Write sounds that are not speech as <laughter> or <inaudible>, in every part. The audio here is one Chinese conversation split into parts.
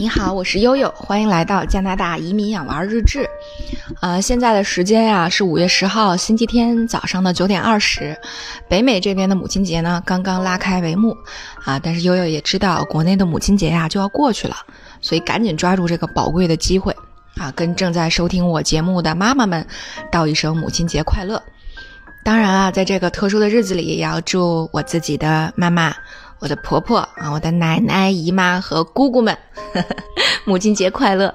你好，我是悠悠，欢迎来到加拿大移民养娃日志。呃，现在的时间呀是五月十号星期天早上的九点二十。北美这边的母亲节呢刚刚拉开帷幕啊，但是悠悠也知道国内的母亲节呀就要过去了，所以赶紧抓住这个宝贵的机会啊，跟正在收听我节目的妈妈们道一声母亲节快乐。当然啊，在这个特殊的日子里，也要祝我自己的妈妈。我的婆婆啊，我的奶奶、姨妈和姑姑们，<laughs> 母亲节快乐！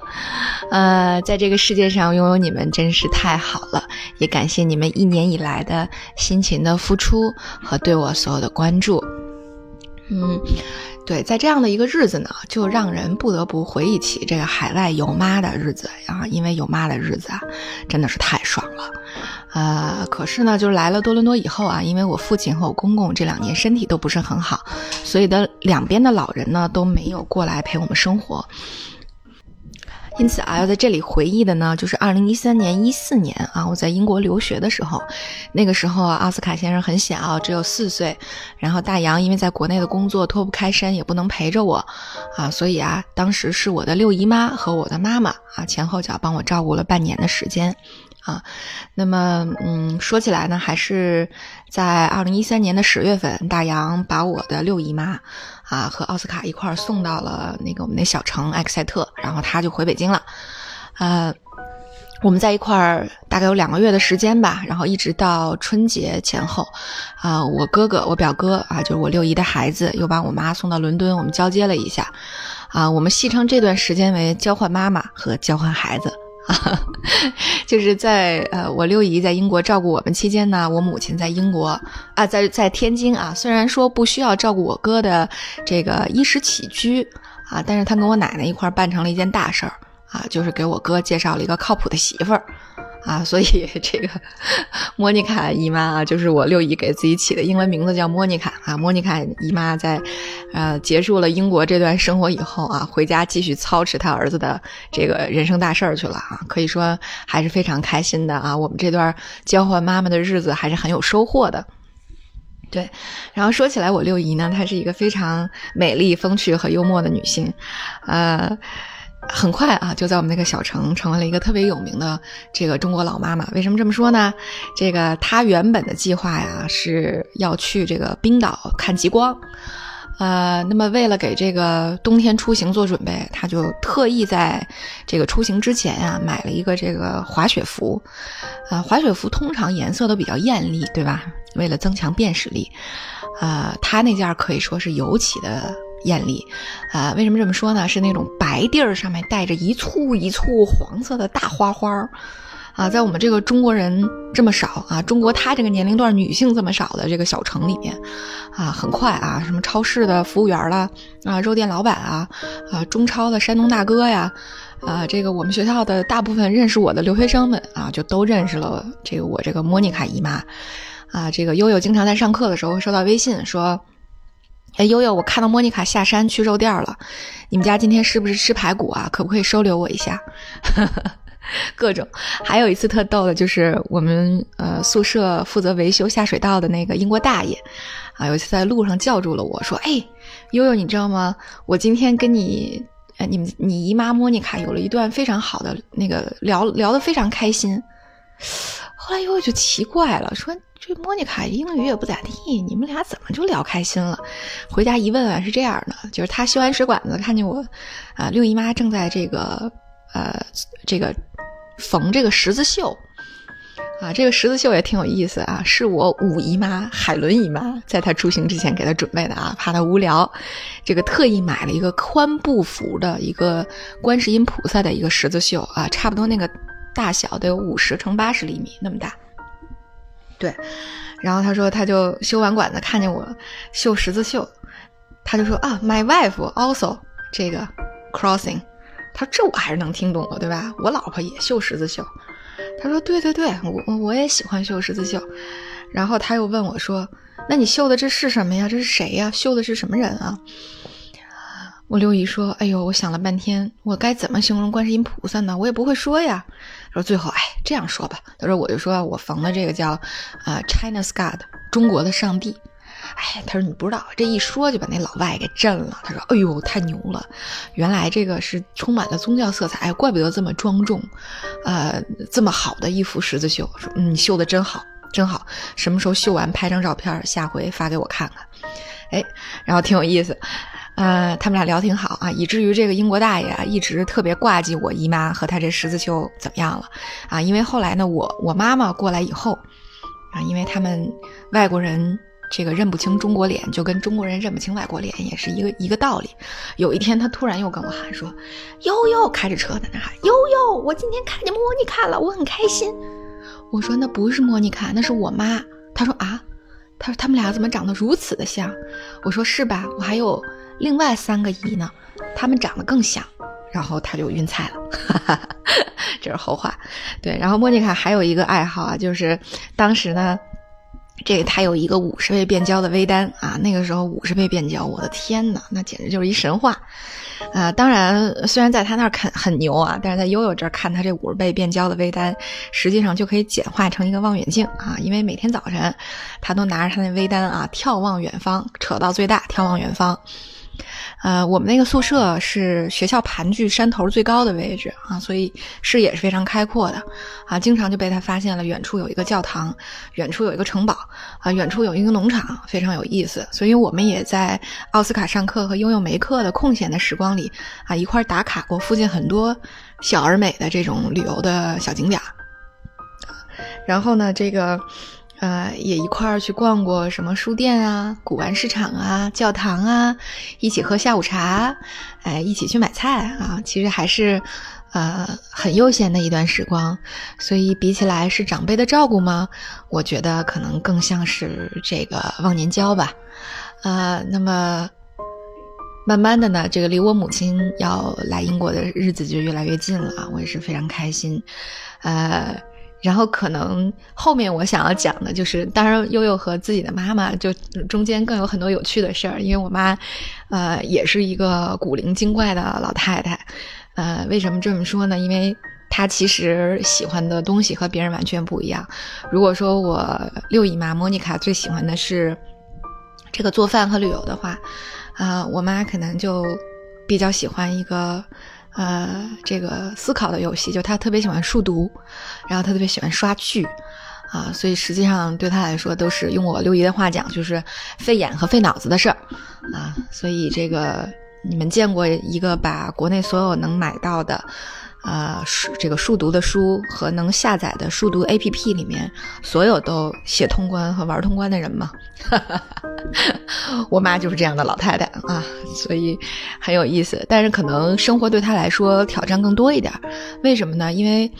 呃，在这个世界上拥有你们真是太好了，也感谢你们一年以来的辛勤的付出和对我所有的关注。嗯。对，在这样的一个日子呢，就让人不得不回忆起这个海外有妈的日子啊，因为有妈的日子啊，真的是太爽了。呃，可是呢，就是来了多伦多以后啊，因为我父亲和我公公这两年身体都不是很好，所以的两边的老人呢都没有过来陪我们生活。因此啊，要在这里回忆的呢，就是二零一三年、一四年啊，我在英国留学的时候，那个时候啊，奥斯卡先生很小，只有四岁，然后大洋因为在国内的工作脱不开身，也不能陪着我，啊，所以啊，当时是我的六姨妈和我的妈妈啊，前后脚帮我照顾了半年的时间。啊，那么，嗯，说起来呢，还是在二零一三年的十月份，大洋把我的六姨妈，啊，和奥斯卡一块儿送到了那个我们那小城埃克塞特，然后他就回北京了，呃，我们在一块儿大概有两个月的时间吧，然后一直到春节前后，啊，我哥哥，我表哥啊，就是我六姨的孩子，又把我妈送到伦敦，我们交接了一下，啊，我们戏称这段时间为交换妈妈和交换孩子。啊，<laughs> 就是在呃，我六姨在英国照顾我们期间呢，我母亲在英国啊，在在天津啊，虽然说不需要照顾我哥的这个衣食起居啊，但是她跟我奶奶一块办成了一件大事儿啊，就是给我哥介绍了一个靠谱的媳妇儿。啊，所以 <laughs> 这个 <laughs> 莫妮卡姨妈啊，就是我六姨给自己起的英文名字叫莫妮卡啊。莫妮卡姨妈在，呃，结束了英国这段生活以后啊，回家继续操持她儿子的这个人生大事儿去了啊。可以说还是非常开心的啊。我们这段交换妈妈的日子还是很有收获的。对，然后说起来，我六姨呢，她是一个非常美丽、风趣和幽默的女性，呃。很快啊，就在我们那个小城成为了一个特别有名的这个中国老妈妈。为什么这么说呢？这个她原本的计划呀是要去这个冰岛看极光，呃，那么为了给这个冬天出行做准备，她就特意在这个出行之前呀买了一个这个滑雪服。啊，滑雪服通常颜色都比较艳丽，对吧？为了增强辨识力，啊，她那件可以说是尤其的。艳丽，啊，为什么这么说呢？是那种白地儿上面带着一簇一簇黄色的大花花儿，啊，在我们这个中国人这么少啊，中国他这个年龄段女性这么少的这个小城里面，啊，很快啊，什么超市的服务员啦，啊，肉店老板啊，啊，中超的山东大哥呀，啊，这个我们学校的大部分认识我的留学生们啊，就都认识了这个我这个莫妮卡姨妈，啊，这个悠悠经常在上课的时候会收到微信说。哎，悠悠，我看到莫妮卡下山去肉店了，你们家今天是不是吃排骨啊？可不可以收留我一下？<laughs> 各种，还有一次特逗的，就是我们呃宿舍负责维修下水道的那个英国大爷，啊，有一次在路上叫住了我说：“哎，悠悠，你知道吗？我今天跟你，呃，你们你姨妈莫妮卡有了一段非常好的那个聊聊得非常开心。”后来悠悠就奇怪了，说。这莫妮卡英语也不咋地，你们俩怎么就聊开心了？回家一问啊，是这样的，就是他修完水管子，看见我，啊，六姨妈正在这个，呃，这个缝这个十字绣，啊，这个十字绣也挺有意思啊，是我五姨妈海伦姨妈在她出行之前给她准备的啊，怕她无聊，这个特意买了一个宽布幅的一个观世音菩萨的一个十字绣啊，差不多那个大小得有五十乘八十厘米那么大。对，然后他说，他就修完管子，看见我绣十字绣，他就说啊，My wife also 这个 crossing，他说这我还是能听懂的，对吧？我老婆也绣十字绣。他说对对对，我我也喜欢绣十字绣。然后他又问我说，那你绣的这是什么呀？这是谁呀？绣的是什么人啊？我刘姨说，哎呦，我想了半天，我该怎么形容观世音菩萨呢？我也不会说呀。说最后，哎，这样说吧。他说，我就说我缝的这个叫，啊，China's God，中国的上帝。哎，他说你不知道，这一说就把那老外给震了。他说，哎呦，太牛了，原来这个是充满了宗教色彩，哎，怪不得这么庄重，呃，这么好的一幅十字绣。说，嗯，绣的真好，真好。什么时候绣完拍张照片，下回发给我看看。哎，然后挺有意思。呃，他们俩聊挺好啊，以至于这个英国大爷啊一直特别挂记我姨妈和她这十字绣怎么样了啊？因为后来呢，我我妈妈过来以后啊，因为他们外国人这个认不清中国脸，就跟中国人认不清外国脸也是一个一个道理。有一天，他突然又跟我喊说：“悠悠，开着车在那喊，悠悠，我今天看见莫妮卡了，我很开心。”我说：“那不是莫妮卡，那是我妈。”他说：“啊，他说他们俩怎么长得如此的像？”我说：“是吧？我还有。”另外三个姨呢，他们长得更像，然后他就晕菜了，<laughs> 这是后话。对，然后莫妮卡还有一个爱好啊，就是当时呢，这个她有一个五十倍变焦的微单啊，那个时候五十倍变焦，我的天呐，那简直就是一神话。啊，当然，虽然在他那儿看很牛啊，但是在悠悠这儿看他这五十倍变焦的微单，实际上就可以简化成一个望远镜啊，因为每天早晨他都拿着他那微单啊，眺望远方，扯到最大，眺望远方。呃，我们那个宿舍是学校盘踞山头最高的位置啊，所以视野是非常开阔的啊。经常就被他发现了，远处有一个教堂，远处有一个城堡啊，远处有一个农场，非常有意思。所以我们也在奥斯卡上课和悠悠没课的空闲的时光里啊，一块打卡过附近很多小而美的这种旅游的小景点然后呢，这个。呃，也一块儿去逛过什么书店啊、古玩市场啊、教堂啊，一起喝下午茶，哎，一起去买菜啊。其实还是，呃，很悠闲的一段时光。所以比起来是长辈的照顾吗？我觉得可能更像是这个忘年交吧。呃，那么慢慢的呢，这个离我母亲要来英国的日子就越来越近了啊，我也是非常开心。呃。然后可能后面我想要讲的就是，当然悠悠和自己的妈妈就中间更有很多有趣的事儿，因为我妈，呃，也是一个古灵精怪的老太太，呃，为什么这么说呢？因为她其实喜欢的东西和别人完全不一样。如果说我六姨妈莫妮卡最喜欢的是这个做饭和旅游的话，啊，我妈可能就比较喜欢一个。呃，这个思考的游戏，就他特别喜欢数独，然后他特别喜欢刷剧，啊，所以实际上对他来说都是用我六姨的话讲，就是费眼和费脑子的事儿，啊，所以这个你们见过一个把国内所有能买到的。啊，数这个数读的书和能下载的数读 APP 里面，所有都写通关和玩通关的人吗？<laughs> 我妈就是这样的老太太啊，所以很有意思。但是可能生活对她来说挑战更多一点，为什么呢？因为，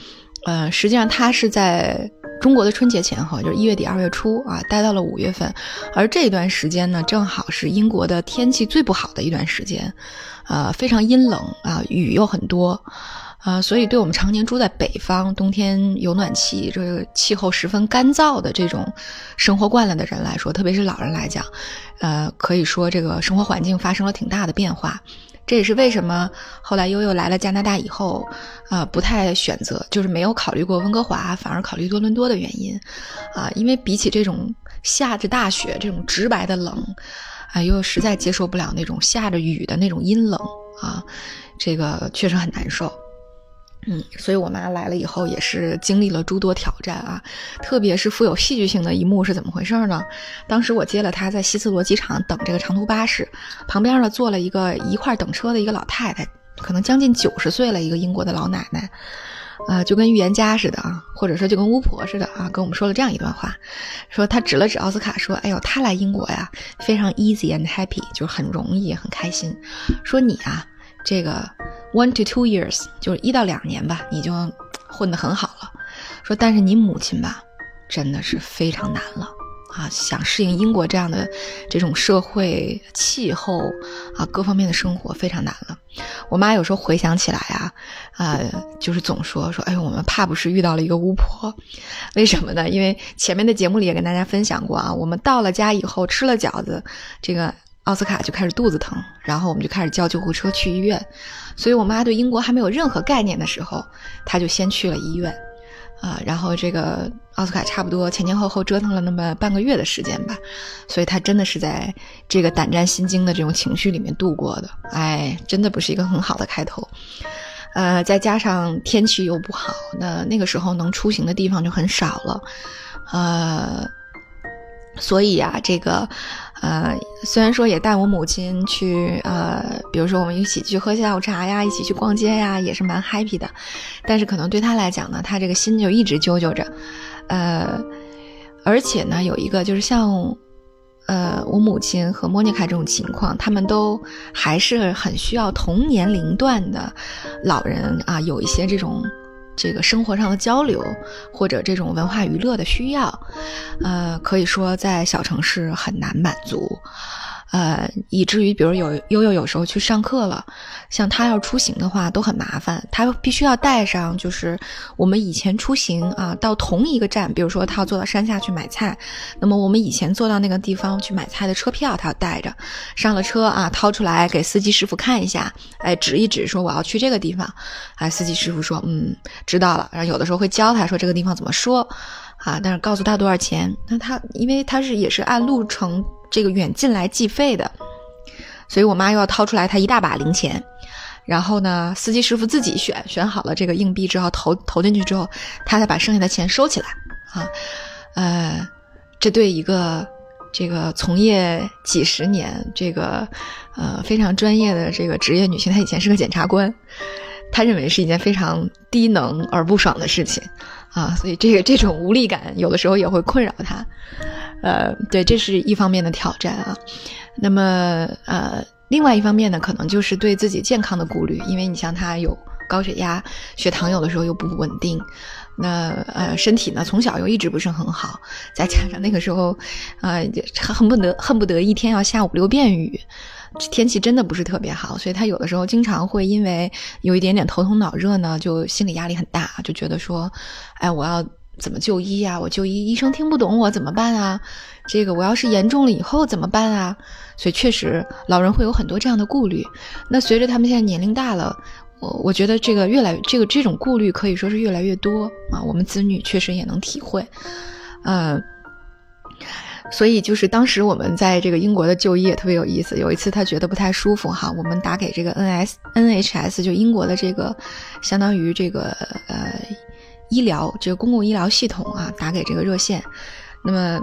呃，实际上她是在中国的春节前后，就是一月底二月初啊，待到了五月份，而这段时间呢，正好是英国的天气最不好的一段时间，呃，非常阴冷啊，雨又很多。啊，所以对我们常年住在北方，冬天有暖气，这个气候十分干燥的这种生活惯了的人来说，特别是老人来讲，呃，可以说这个生活环境发生了挺大的变化。这也是为什么后来悠悠来了加拿大以后，呃，不太选择，就是没有考虑过温哥华，反而考虑多伦多的原因。啊，因为比起这种下着大雪这种直白的冷，啊，悠悠实在接受不了那种下着雨的那种阴冷啊，这个确实很难受。嗯，所以我妈来了以后也是经历了诸多挑战啊，特别是富有戏剧性的一幕是怎么回事呢？当时我接了她在希斯罗机场等这个长途巴士，旁边呢坐了一个一块等车的一个老太太，可能将近九十岁了一个英国的老奶奶，啊，就跟预言家似的啊，或者说就跟巫婆似的啊，跟我们说了这样一段话，说她指了指奥斯卡说：“哎呦，他来英国呀，非常 easy and happy，就是很容易很开心。说你啊。”这个 one to two years 就是一到两年吧，你就混得很好了。说，但是你母亲吧，真的是非常难了啊！想适应英国这样的这种社会气候啊，各方面的生活非常难了。我妈有时候回想起来啊，啊，就是总说说，哎呦，我们怕不是遇到了一个巫婆？为什么呢？因为前面的节目里也跟大家分享过啊，我们到了家以后吃了饺子，这个。奥斯卡就开始肚子疼，然后我们就开始叫救护车去医院。所以我妈对英国还没有任何概念的时候，她就先去了医院。啊，然后这个奥斯卡差不多前前后后折腾了那么半个月的时间吧，所以他真的是在这个胆战心惊的这种情绪里面度过的，哎，真的不是一个很好的开头。呃，再加上天气又不好，那那个时候能出行的地方就很少了，呃，所以啊，这个。呃，虽然说也带我母亲去，呃，比如说我们一起去喝下午茶呀，一起去逛街呀，也是蛮 happy 的。但是可能对他来讲呢，他这个心就一直揪揪着。呃，而且呢，有一个就是像，呃，我母亲和莫妮卡这种情况，他们都还是很需要同年龄段的老人啊，有一些这种。这个生活上的交流，或者这种文化娱乐的需要，呃，可以说在小城市很难满足。呃，以至于比如有悠悠有时候去上课了，像他要出行的话都很麻烦，他必须要带上就是我们以前出行啊到同一个站，比如说他要坐到山下去买菜，那么我们以前坐到那个地方去买菜的车票他要带着，上了车啊掏出来给司机师傅看一下，哎指一指说我要去这个地方，哎司机师傅说嗯知道了，然后有的时候会教他说这个地方怎么说，啊但是告诉他多少钱，那他因为他是也是按路程。这个远近来计费的，所以我妈又要掏出来她一大把零钱，然后呢，司机师傅自己选选好了这个硬币之后投投进去之后，他再把剩下的钱收起来。啊，呃，这对一个这个从业几十年这个呃非常专业的这个职业女性，她以前是个检察官，她认为是一件非常低能而不爽的事情。啊，所以这个这种无力感有的时候也会困扰她。呃，对，这是一方面的挑战啊。那么，呃，另外一方面呢，可能就是对自己健康的顾虑，因为你像他有高血压，血糖有的时候又不稳定，那呃，身体呢从小又一直不是很好，再加上那个时候，呃，恨不得恨不得一天要下五六遍雨，天气真的不是特别好，所以他有的时候经常会因为有一点点头痛脑热呢，就心理压力很大，就觉得说，哎，我要。怎么就医呀？我就医，医生听不懂我怎么办啊？这个我要是严重了以后怎么办啊？所以确实，老人会有很多这样的顾虑。那随着他们现在年龄大了，我我觉得这个越来这个这种顾虑可以说是越来越多啊。我们子女确实也能体会，嗯，所以就是当时我们在这个英国的就医也特别有意思。有一次他觉得不太舒服哈，我们打给这个 N S N H S 就英国的这个相当于这个呃。医疗这个公共医疗系统啊，打给这个热线，那么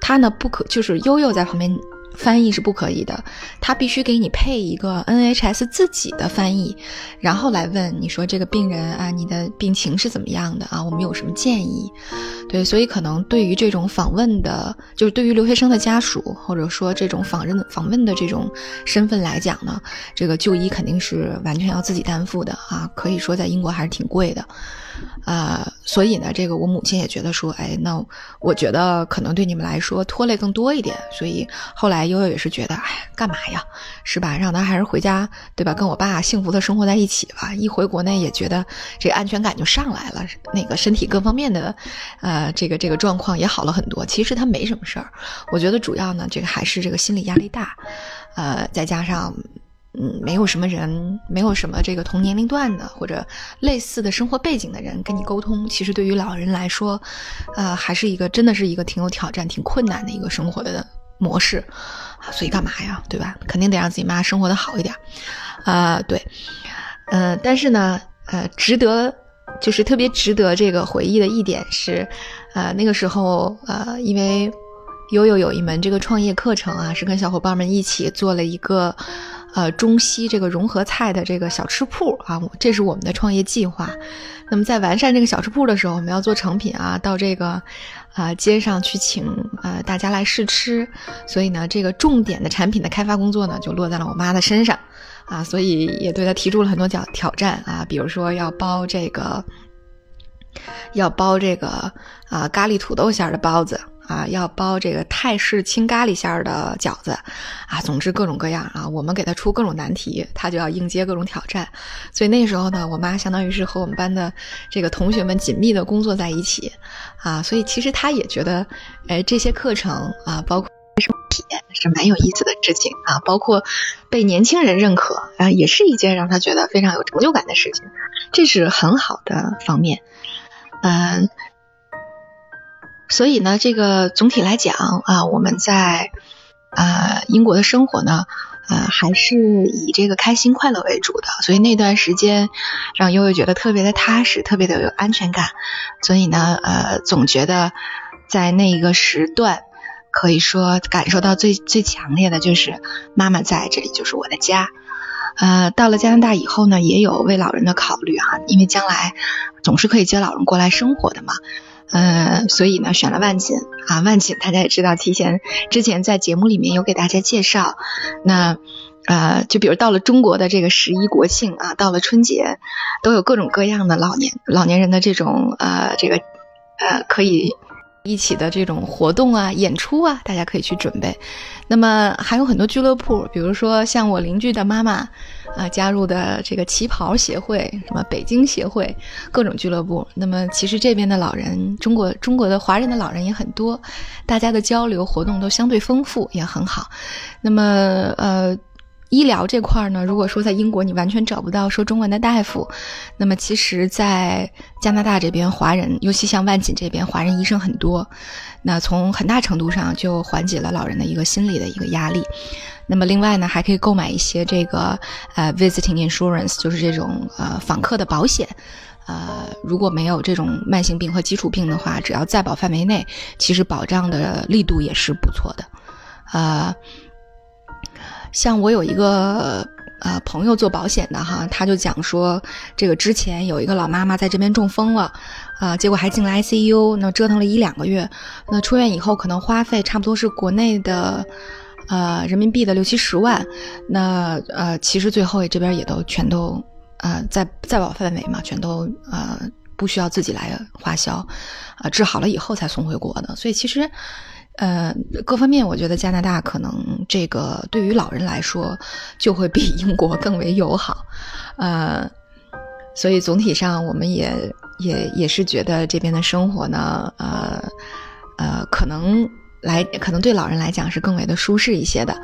他呢不可就是悠悠在旁边翻译是不可以的，他必须给你配一个 NHS 自己的翻译，然后来问你说这个病人啊，你的病情是怎么样的啊？我们有什么建议？对，所以可能对于这种访问的，就是对于留学生的家属或者说这种访问访问的这种身份来讲呢，这个就医肯定是完全要自己担负的啊，可以说在英国还是挺贵的。啊，所以呢，这个我母亲也觉得说，哎，那我觉得可能对你们来说拖累更多一点，所以后来悠悠也是觉得，哎，干嘛呀，是吧？让他还是回家，对吧？跟我爸幸福的生活在一起吧。一回国内也觉得这安全感就上来了，那个身体各方面的，呃，这个这个状况也好了很多。其实他没什么事儿，我觉得主要呢，这个还是这个心理压力大，呃，再加上。嗯，没有什么人，没有什么这个同年龄段的或者类似的生活背景的人跟你沟通，其实对于老人来说，呃，还是一个真的是一个挺有挑战、挺困难的一个生活的模式。所以干嘛呀，对吧？肯定得让自己妈生活的好一点啊。对，嗯，但是呢，呃，值得就是特别值得这个回忆的一点是，呃，那个时候呃，因为悠悠有一门这个创业课程啊，是跟小伙伴们一起做了一个。呃，中西这个融合菜的这个小吃铺啊，这是我们的创业计划。那么在完善这个小吃铺的时候，我们要做成品啊，到这个啊街上去请呃大家来试吃。所以呢，这个重点的产品的开发工作呢，就落在了我妈的身上啊，所以也对她提出了很多挑挑战啊，比如说要包这个，要包这个啊咖喱土豆馅的包子。啊，要包这个泰式青咖喱馅儿的饺子，啊，总之各种各样啊，我们给他出各种难题，他就要应接各种挑战。所以那时候呢，我妈相当于是和我们班的这个同学们紧密的工作在一起，啊，所以其实她也觉得，哎，这些课程啊，包括生活体验是蛮有意思的事情啊，包括被年轻人认可啊，也是一件让他觉得非常有成就感的事情，这是很好的方面。嗯，所以呢，这个总体来讲啊，我们在啊英国的生活呢，呃，还是以这个开心快乐为主的。所以那段时间让悠悠觉得特别的踏实，特别的有安全感。所以呢，呃，总觉得在那一个时段，可以说感受到最最强烈的就是妈妈在这里就是我的家。呃，到了加拿大以后呢，也有为老人的考虑哈，因为将来总是可以接老人过来生活的嘛，呃，所以呢选了万锦啊，万锦大家也知道，提前之前在节目里面有给大家介绍，那呃，就比如到了中国的这个十一国庆啊，到了春节，都有各种各样的老年老年人的这种呃这个呃可以。一起的这种活动啊、演出啊，大家可以去准备。那么还有很多俱乐部，比如说像我邻居的妈妈啊加入的这个旗袍协会、什么北京协会，各种俱乐部。那么其实这边的老人，中国中国的华人的老人也很多，大家的交流活动都相对丰富，也很好。那么呃。医疗这块呢，如果说在英国你完全找不到说中文的大夫，那么其实，在加拿大这边华人，尤其像万锦这边华人医生很多，那从很大程度上就缓解了老人的一个心理的一个压力。那么另外呢，还可以购买一些这个呃 visiting insurance，就是这种呃访客的保险。呃，如果没有这种慢性病和基础病的话，只要在保范围内，其实保障的力度也是不错的。呃。像我有一个呃朋友做保险的哈，他就讲说，这个之前有一个老妈妈在这边中风了，啊，结果还进了 ICU，那折腾了一两个月，那出院以后可能花费差不多是国内的，呃人民币的六七十万，那呃其实最后这边也都全都呃在在保范围嘛，全都呃不需要自己来花销，啊治好了以后才送回国的，所以其实。呃，各方面我觉得加拿大可能这个对于老人来说就会比英国更为友好，呃，所以总体上我们也也也是觉得这边的生活呢，呃呃，可能来可能对老人来讲是更为的舒适一些的，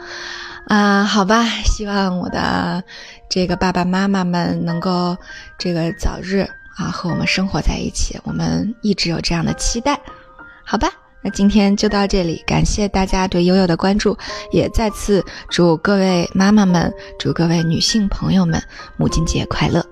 啊，好吧，希望我的这个爸爸妈妈们能够这个早日啊和我们生活在一起，我们一直有这样的期待，好吧。今天就到这里，感谢大家对悠悠的关注，也再次祝各位妈妈们、祝各位女性朋友们母亲节快乐。